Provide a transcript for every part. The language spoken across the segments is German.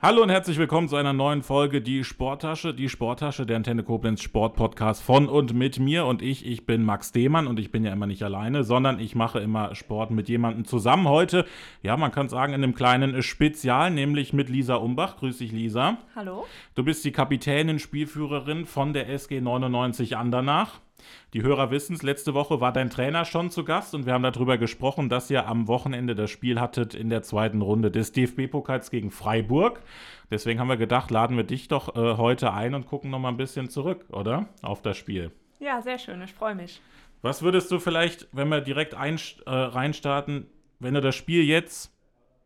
Hallo und herzlich willkommen zu einer neuen Folge Die Sporttasche. Die Sporttasche, der Antenne Koblenz Sportpodcast von und mit mir und ich. Ich bin Max Demann und ich bin ja immer nicht alleine, sondern ich mache immer Sport mit jemandem zusammen. Heute, ja, man kann sagen, in einem kleinen Spezial, nämlich mit Lisa Umbach. Grüß dich, Lisa. Hallo. Du bist die Kapitänin, Spielführerin von der SG 99 Andernach. Die Hörer wissen es, letzte Woche war dein Trainer schon zu Gast und wir haben darüber gesprochen, dass ihr am Wochenende das Spiel hattet in der zweiten Runde des DFB-Pokals gegen Freiburg. Deswegen haben wir gedacht, laden wir dich doch äh, heute ein und gucken noch mal ein bisschen zurück, oder? Auf das Spiel. Ja, sehr schön, ich freue mich. Was würdest du vielleicht, wenn wir direkt ein, äh, reinstarten, wenn du das Spiel jetzt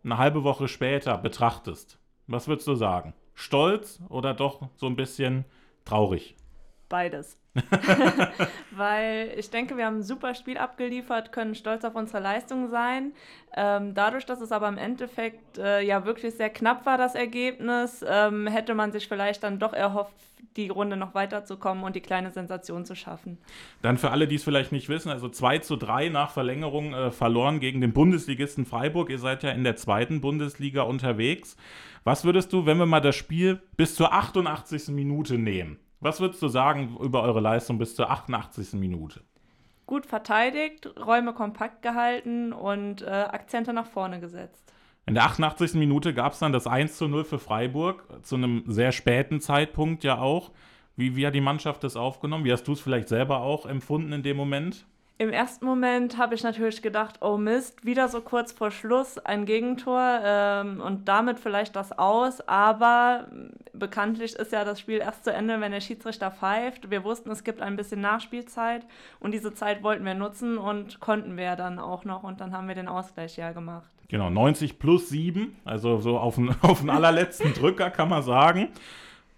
eine halbe Woche später betrachtest, was würdest du sagen? Stolz oder doch so ein bisschen traurig? Beides. Weil ich denke, wir haben ein super Spiel abgeliefert, können stolz auf unsere Leistung sein. Ähm, dadurch, dass es aber im Endeffekt äh, ja wirklich sehr knapp war, das Ergebnis, ähm, hätte man sich vielleicht dann doch erhofft, die Runde noch weiterzukommen und die kleine Sensation zu schaffen. Dann für alle, die es vielleicht nicht wissen, also 2 zu 3 nach Verlängerung äh, verloren gegen den Bundesligisten Freiburg. Ihr seid ja in der zweiten Bundesliga unterwegs. Was würdest du, wenn wir mal das Spiel bis zur 88. Minute nehmen? Was würdest du sagen über eure Leistung bis zur 88. Minute? Gut verteidigt, Räume kompakt gehalten und äh, Akzente nach vorne gesetzt. In der 88. Minute gab es dann das 1 zu 0 für Freiburg, zu einem sehr späten Zeitpunkt ja auch. Wie, wie hat die Mannschaft das aufgenommen? Wie hast du es vielleicht selber auch empfunden in dem Moment? Im ersten Moment habe ich natürlich gedacht, oh Mist, wieder so kurz vor Schluss ein Gegentor ähm, und damit vielleicht das aus. Aber bekanntlich ist ja das Spiel erst zu Ende, wenn der Schiedsrichter pfeift. Wir wussten, es gibt ein bisschen Nachspielzeit und diese Zeit wollten wir nutzen und konnten wir dann auch noch und dann haben wir den Ausgleich ja gemacht. Genau, 90 plus 7, also so auf den, auf den allerletzten Drücker kann man sagen.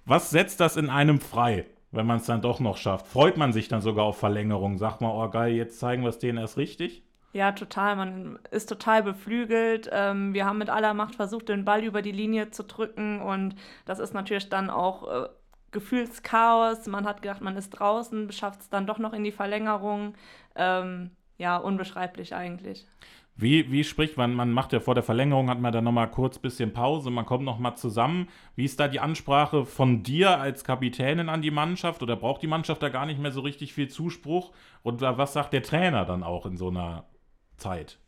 Was setzt das in einem frei? Wenn man es dann doch noch schafft. Freut man sich dann sogar auf Verlängerung? Sagt man, oh geil, jetzt zeigen wir es denen erst richtig? Ja, total. Man ist total beflügelt. Ähm, wir haben mit aller Macht versucht, den Ball über die Linie zu drücken und das ist natürlich dann auch äh, Gefühlschaos. Man hat gedacht, man ist draußen, schafft es dann doch noch in die Verlängerung. Ähm, ja, unbeschreiblich eigentlich. Wie, wie spricht man, man macht ja vor der Verlängerung, hat man dann nochmal kurz bisschen Pause, man kommt nochmal zusammen. Wie ist da die Ansprache von dir als Kapitänin an die Mannschaft oder braucht die Mannschaft da gar nicht mehr so richtig viel Zuspruch? Und was sagt der Trainer dann auch in so einer Zeit?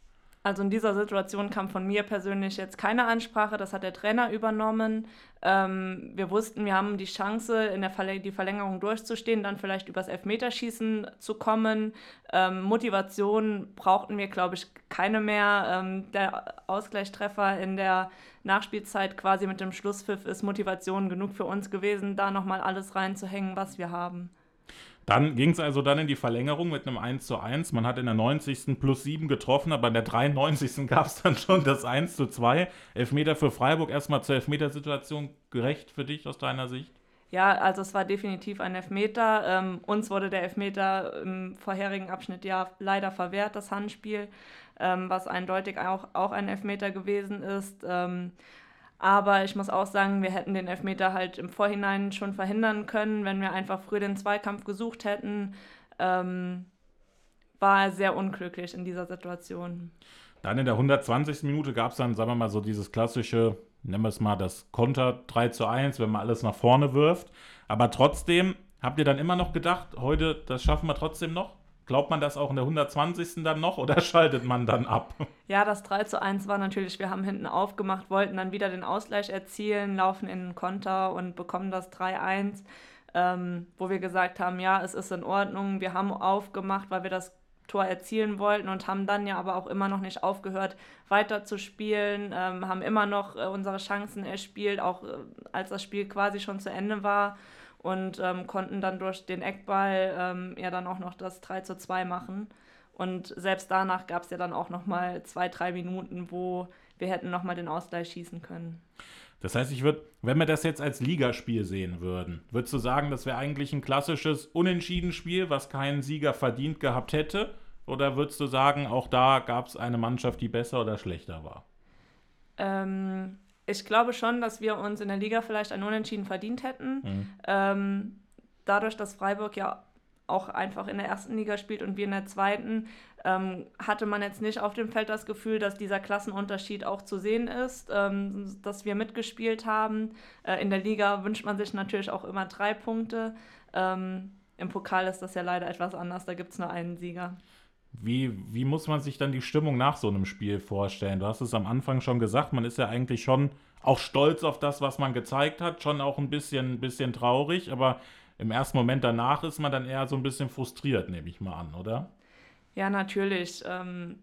Also in dieser Situation kam von mir persönlich jetzt keine Ansprache, das hat der Trainer übernommen. Ähm, wir wussten, wir haben die Chance, in der Verl die Verlängerung durchzustehen, dann vielleicht übers Elfmeterschießen zu kommen. Ähm, Motivation brauchten wir, glaube ich, keine mehr. Ähm, der Ausgleichstreffer in der Nachspielzeit quasi mit dem Schlusspfiff ist Motivation genug für uns gewesen, da nochmal alles reinzuhängen, was wir haben. Dann ging es also dann in die Verlängerung mit einem 1 zu 1. Man hat in der 90. plus 7 getroffen, aber in der 93. gab es dann schon das 1 zu 2. Elfmeter für Freiburg. Erstmal zur Elfmetersituation gerecht für dich aus deiner Sicht? Ja, also es war definitiv ein Elfmeter. Ähm, uns wurde der Elfmeter im vorherigen Abschnitt ja leider verwehrt, das Handspiel, ähm, was eindeutig auch, auch ein Elfmeter gewesen ist. Ähm, aber ich muss auch sagen, wir hätten den Elfmeter halt im Vorhinein schon verhindern können, wenn wir einfach früh den Zweikampf gesucht hätten. Ähm, war sehr unglücklich in dieser Situation. Dann in der 120. Minute gab es dann, sagen wir mal, so dieses klassische, nennen wir es mal das Konter 3 zu 1, wenn man alles nach vorne wirft. Aber trotzdem, habt ihr dann immer noch gedacht, heute, das schaffen wir trotzdem noch? Glaubt man das auch in der 120. dann noch oder schaltet man dann ab? Ja, das 3 zu 1 war natürlich, wir haben hinten aufgemacht, wollten dann wieder den Ausgleich erzielen, laufen in den Konter und bekommen das 3-1, ähm, wo wir gesagt haben, ja, es ist in Ordnung, wir haben aufgemacht, weil wir das Tor erzielen wollten und haben dann ja aber auch immer noch nicht aufgehört, weiter zu spielen, ähm, haben immer noch äh, unsere Chancen erspielt, auch äh, als das Spiel quasi schon zu Ende war und ähm, konnten dann durch den Eckball ähm, ja dann auch noch das 3 zu 2 machen. Und selbst danach gab es ja dann auch noch mal zwei, drei Minuten, wo wir hätten noch mal den Ausgleich schießen können. Das heißt, ich würde, wenn wir das jetzt als Ligaspiel sehen würden, würdest du sagen, das wäre eigentlich ein klassisches Unentschieden-Spiel, was keinen Sieger verdient gehabt hätte? Oder würdest du sagen, auch da gab es eine Mannschaft, die besser oder schlechter war? Ähm, ich glaube schon, dass wir uns in der Liga vielleicht ein Unentschieden verdient hätten. Mhm. Ähm, dadurch, dass Freiburg ja auch einfach in der ersten Liga spielt und wir in der zweiten, ähm, hatte man jetzt nicht auf dem Feld das Gefühl, dass dieser Klassenunterschied auch zu sehen ist, ähm, dass wir mitgespielt haben. Äh, in der Liga wünscht man sich natürlich auch immer drei Punkte. Ähm, Im Pokal ist das ja leider etwas anders, da gibt es nur einen Sieger. Wie, wie muss man sich dann die Stimmung nach so einem Spiel vorstellen? Du hast es am Anfang schon gesagt, man ist ja eigentlich schon auch stolz auf das, was man gezeigt hat, schon auch ein bisschen, bisschen traurig, aber im ersten Moment danach ist man dann eher so ein bisschen frustriert, nehme ich mal an, oder? Ja, natürlich. Ähm,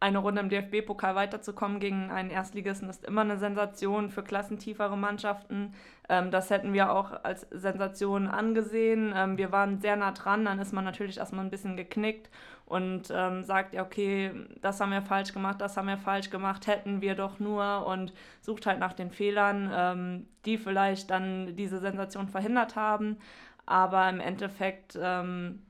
eine Runde im DFB-Pokal weiterzukommen gegen einen Erstligisten ist immer eine Sensation für klassentiefere Mannschaften. Ähm, das hätten wir auch als Sensation angesehen. Ähm, wir waren sehr nah dran, dann ist man natürlich erstmal ein bisschen geknickt und ähm, sagt, ja, okay, das haben wir falsch gemacht, das haben wir falsch gemacht, hätten wir doch nur und sucht halt nach den Fehlern, ähm, die vielleicht dann diese Sensation verhindert haben. Aber im Endeffekt ähm,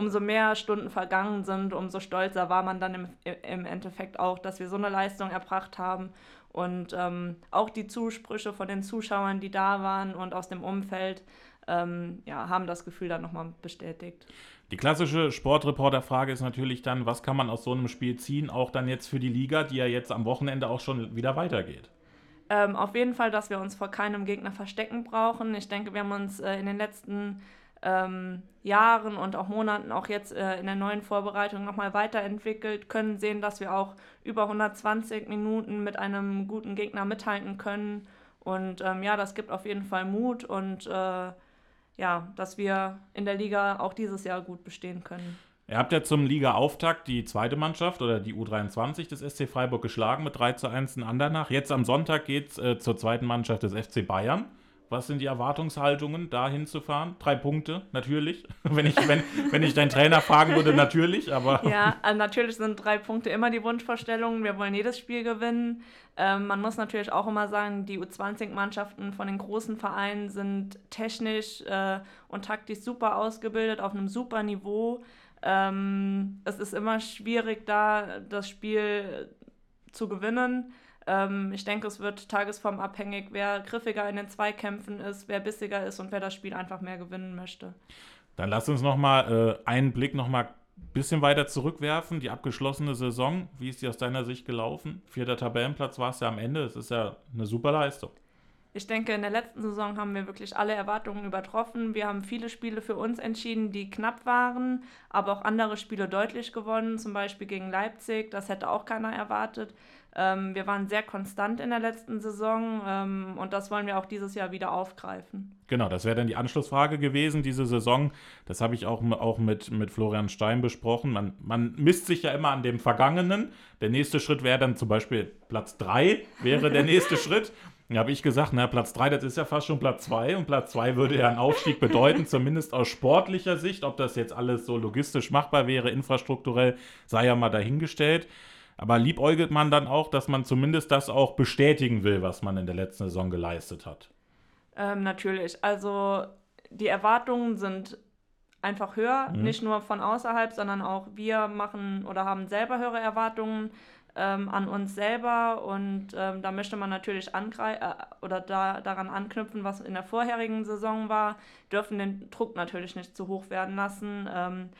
umso mehr Stunden vergangen sind, umso stolzer war man dann im, im Endeffekt auch, dass wir so eine Leistung erbracht haben. Und ähm, auch die Zusprüche von den Zuschauern, die da waren und aus dem Umfeld, ähm, ja, haben das Gefühl dann nochmal bestätigt. Die klassische Sportreporter-Frage ist natürlich dann, was kann man aus so einem Spiel ziehen, auch dann jetzt für die Liga, die ja jetzt am Wochenende auch schon wieder weitergeht? Ähm, auf jeden Fall, dass wir uns vor keinem Gegner verstecken brauchen. Ich denke, wir haben uns äh, in den letzten ähm, Jahren und auch Monaten, auch jetzt äh, in der neuen Vorbereitung nochmal weiterentwickelt, können sehen, dass wir auch über 120 Minuten mit einem guten Gegner mithalten können. Und ähm, ja, das gibt auf jeden Fall Mut und äh, ja, dass wir in der Liga auch dieses Jahr gut bestehen können. Ihr habt ja zum Liga-Auftakt die zweite Mannschaft oder die U23 des SC Freiburg geschlagen mit 3 zu 1 in Andernach. Jetzt am Sonntag geht es äh, zur zweiten Mannschaft des FC Bayern. Was sind die Erwartungshaltungen, da hinzufahren? Drei Punkte, natürlich. wenn, ich, wenn, wenn ich deinen Trainer fragen würde, natürlich, aber. Ja, also natürlich sind drei Punkte immer die Wunschvorstellungen. Wir wollen jedes Spiel gewinnen. Ähm, man muss natürlich auch immer sagen, die U20-Mannschaften von den großen Vereinen sind technisch äh, und taktisch super ausgebildet, auf einem super Niveau. Ähm, es ist immer schwierig, da das Spiel zu gewinnen. Ähm, ich denke, es wird tagesformabhängig, wer griffiger in den Zweikämpfen ist, wer bissiger ist und wer das Spiel einfach mehr gewinnen möchte. Dann lass uns nochmal äh, einen Blick nochmal ein bisschen weiter zurückwerfen. Die abgeschlossene Saison, wie ist die aus deiner Sicht gelaufen? Vierter Tabellenplatz war es ja am Ende. Es ist ja eine super Leistung. Ich denke, in der letzten Saison haben wir wirklich alle Erwartungen übertroffen. Wir haben viele Spiele für uns entschieden, die knapp waren, aber auch andere Spiele deutlich gewonnen, zum Beispiel gegen Leipzig. Das hätte auch keiner erwartet. Ähm, wir waren sehr konstant in der letzten Saison ähm, und das wollen wir auch dieses Jahr wieder aufgreifen. Genau, das wäre dann die Anschlussfrage gewesen, diese Saison. Das habe ich auch, auch mit, mit Florian Stein besprochen. Man, man misst sich ja immer an dem Vergangenen. Der nächste Schritt wäre dann zum Beispiel Platz 3, wäre der nächste Schritt. Da habe ich gesagt, na, Platz 3, das ist ja fast schon Platz 2 und Platz 2 würde ja einen Aufstieg bedeuten, zumindest aus sportlicher Sicht. Ob das jetzt alles so logistisch machbar wäre, infrastrukturell, sei ja mal dahingestellt. Aber liebäugelt man dann auch, dass man zumindest das auch bestätigen will, was man in der letzten Saison geleistet hat? Ähm, natürlich. Also die Erwartungen sind einfach höher, mhm. nicht nur von außerhalb, sondern auch wir machen oder haben selber höhere Erwartungen ähm, an uns selber und ähm, da möchte man natürlich angreifen äh, oder da, daran anknüpfen, was in der vorherigen Saison war, dürfen den Druck natürlich nicht zu hoch werden lassen. Ähm,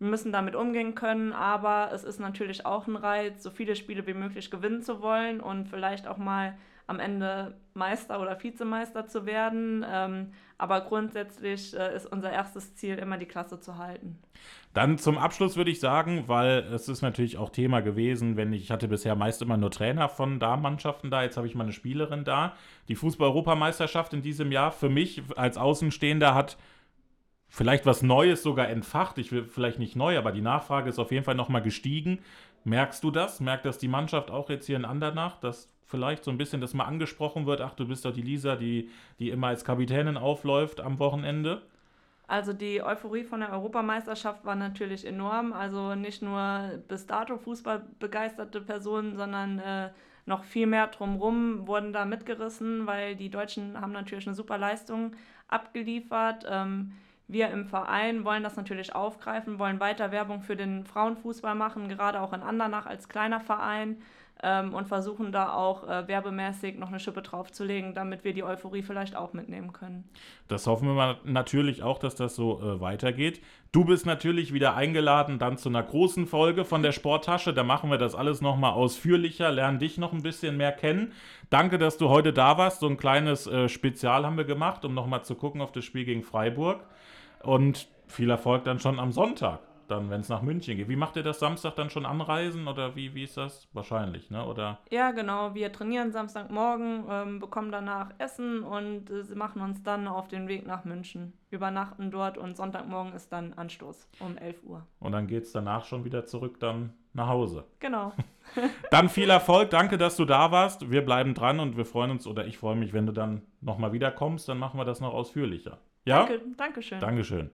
müssen damit umgehen können, aber es ist natürlich auch ein Reiz, so viele Spiele wie möglich gewinnen zu wollen und vielleicht auch mal am Ende Meister oder Vizemeister zu werden. Ähm, aber grundsätzlich äh, ist unser erstes Ziel immer die Klasse zu halten. Dann zum Abschluss würde ich sagen, weil es ist natürlich auch Thema gewesen, wenn ich, ich hatte bisher meist immer nur Trainer von Damenmannschaften da, jetzt habe ich mal eine Spielerin da. Die Fußball-Europameisterschaft in diesem Jahr für mich als Außenstehender hat vielleicht was Neues sogar entfacht. Ich will vielleicht nicht neu, aber die Nachfrage ist auf jeden Fall nochmal gestiegen. Merkst du das? Merkt das die Mannschaft auch jetzt hier in Andernach, dass vielleicht so ein bisschen das mal angesprochen wird? Ach, du bist doch die Lisa, die, die immer als Kapitänin aufläuft am Wochenende? Also die Euphorie von der Europameisterschaft war natürlich enorm. Also nicht nur bis dato Fußball begeisterte Personen, sondern äh, noch viel mehr drumherum wurden da mitgerissen, weil die Deutschen haben natürlich eine super Leistung abgeliefert. Ähm, wir im Verein wollen das natürlich aufgreifen, wollen weiter Werbung für den Frauenfußball machen, gerade auch in Andernach als kleiner Verein. Ähm, und versuchen da auch äh, werbemäßig noch eine Schippe draufzulegen, damit wir die Euphorie vielleicht auch mitnehmen können. Das hoffen wir natürlich auch, dass das so äh, weitergeht. Du bist natürlich wieder eingeladen dann zu einer großen Folge von der Sporttasche. Da machen wir das alles nochmal ausführlicher, lernen dich noch ein bisschen mehr kennen. Danke, dass du heute da warst. So ein kleines äh, Spezial haben wir gemacht, um nochmal zu gucken auf das Spiel gegen Freiburg. Und viel Erfolg dann schon am Sonntag dann, wenn es nach München geht. Wie macht ihr das Samstag dann schon anreisen oder wie, wie ist das? Wahrscheinlich, ne? Oder? Ja, genau. Wir trainieren Samstagmorgen, ähm, bekommen danach Essen und äh, machen uns dann auf den Weg nach München. Übernachten dort und Sonntagmorgen ist dann Anstoß um 11 Uhr. Und dann geht es danach schon wieder zurück dann nach Hause. Genau. dann viel Erfolg. Danke, dass du da warst. Wir bleiben dran und wir freuen uns, oder ich freue mich, wenn du dann nochmal wiederkommst. Dann machen wir das noch ausführlicher. Ja? Danke, Dankeschön. Dankeschön.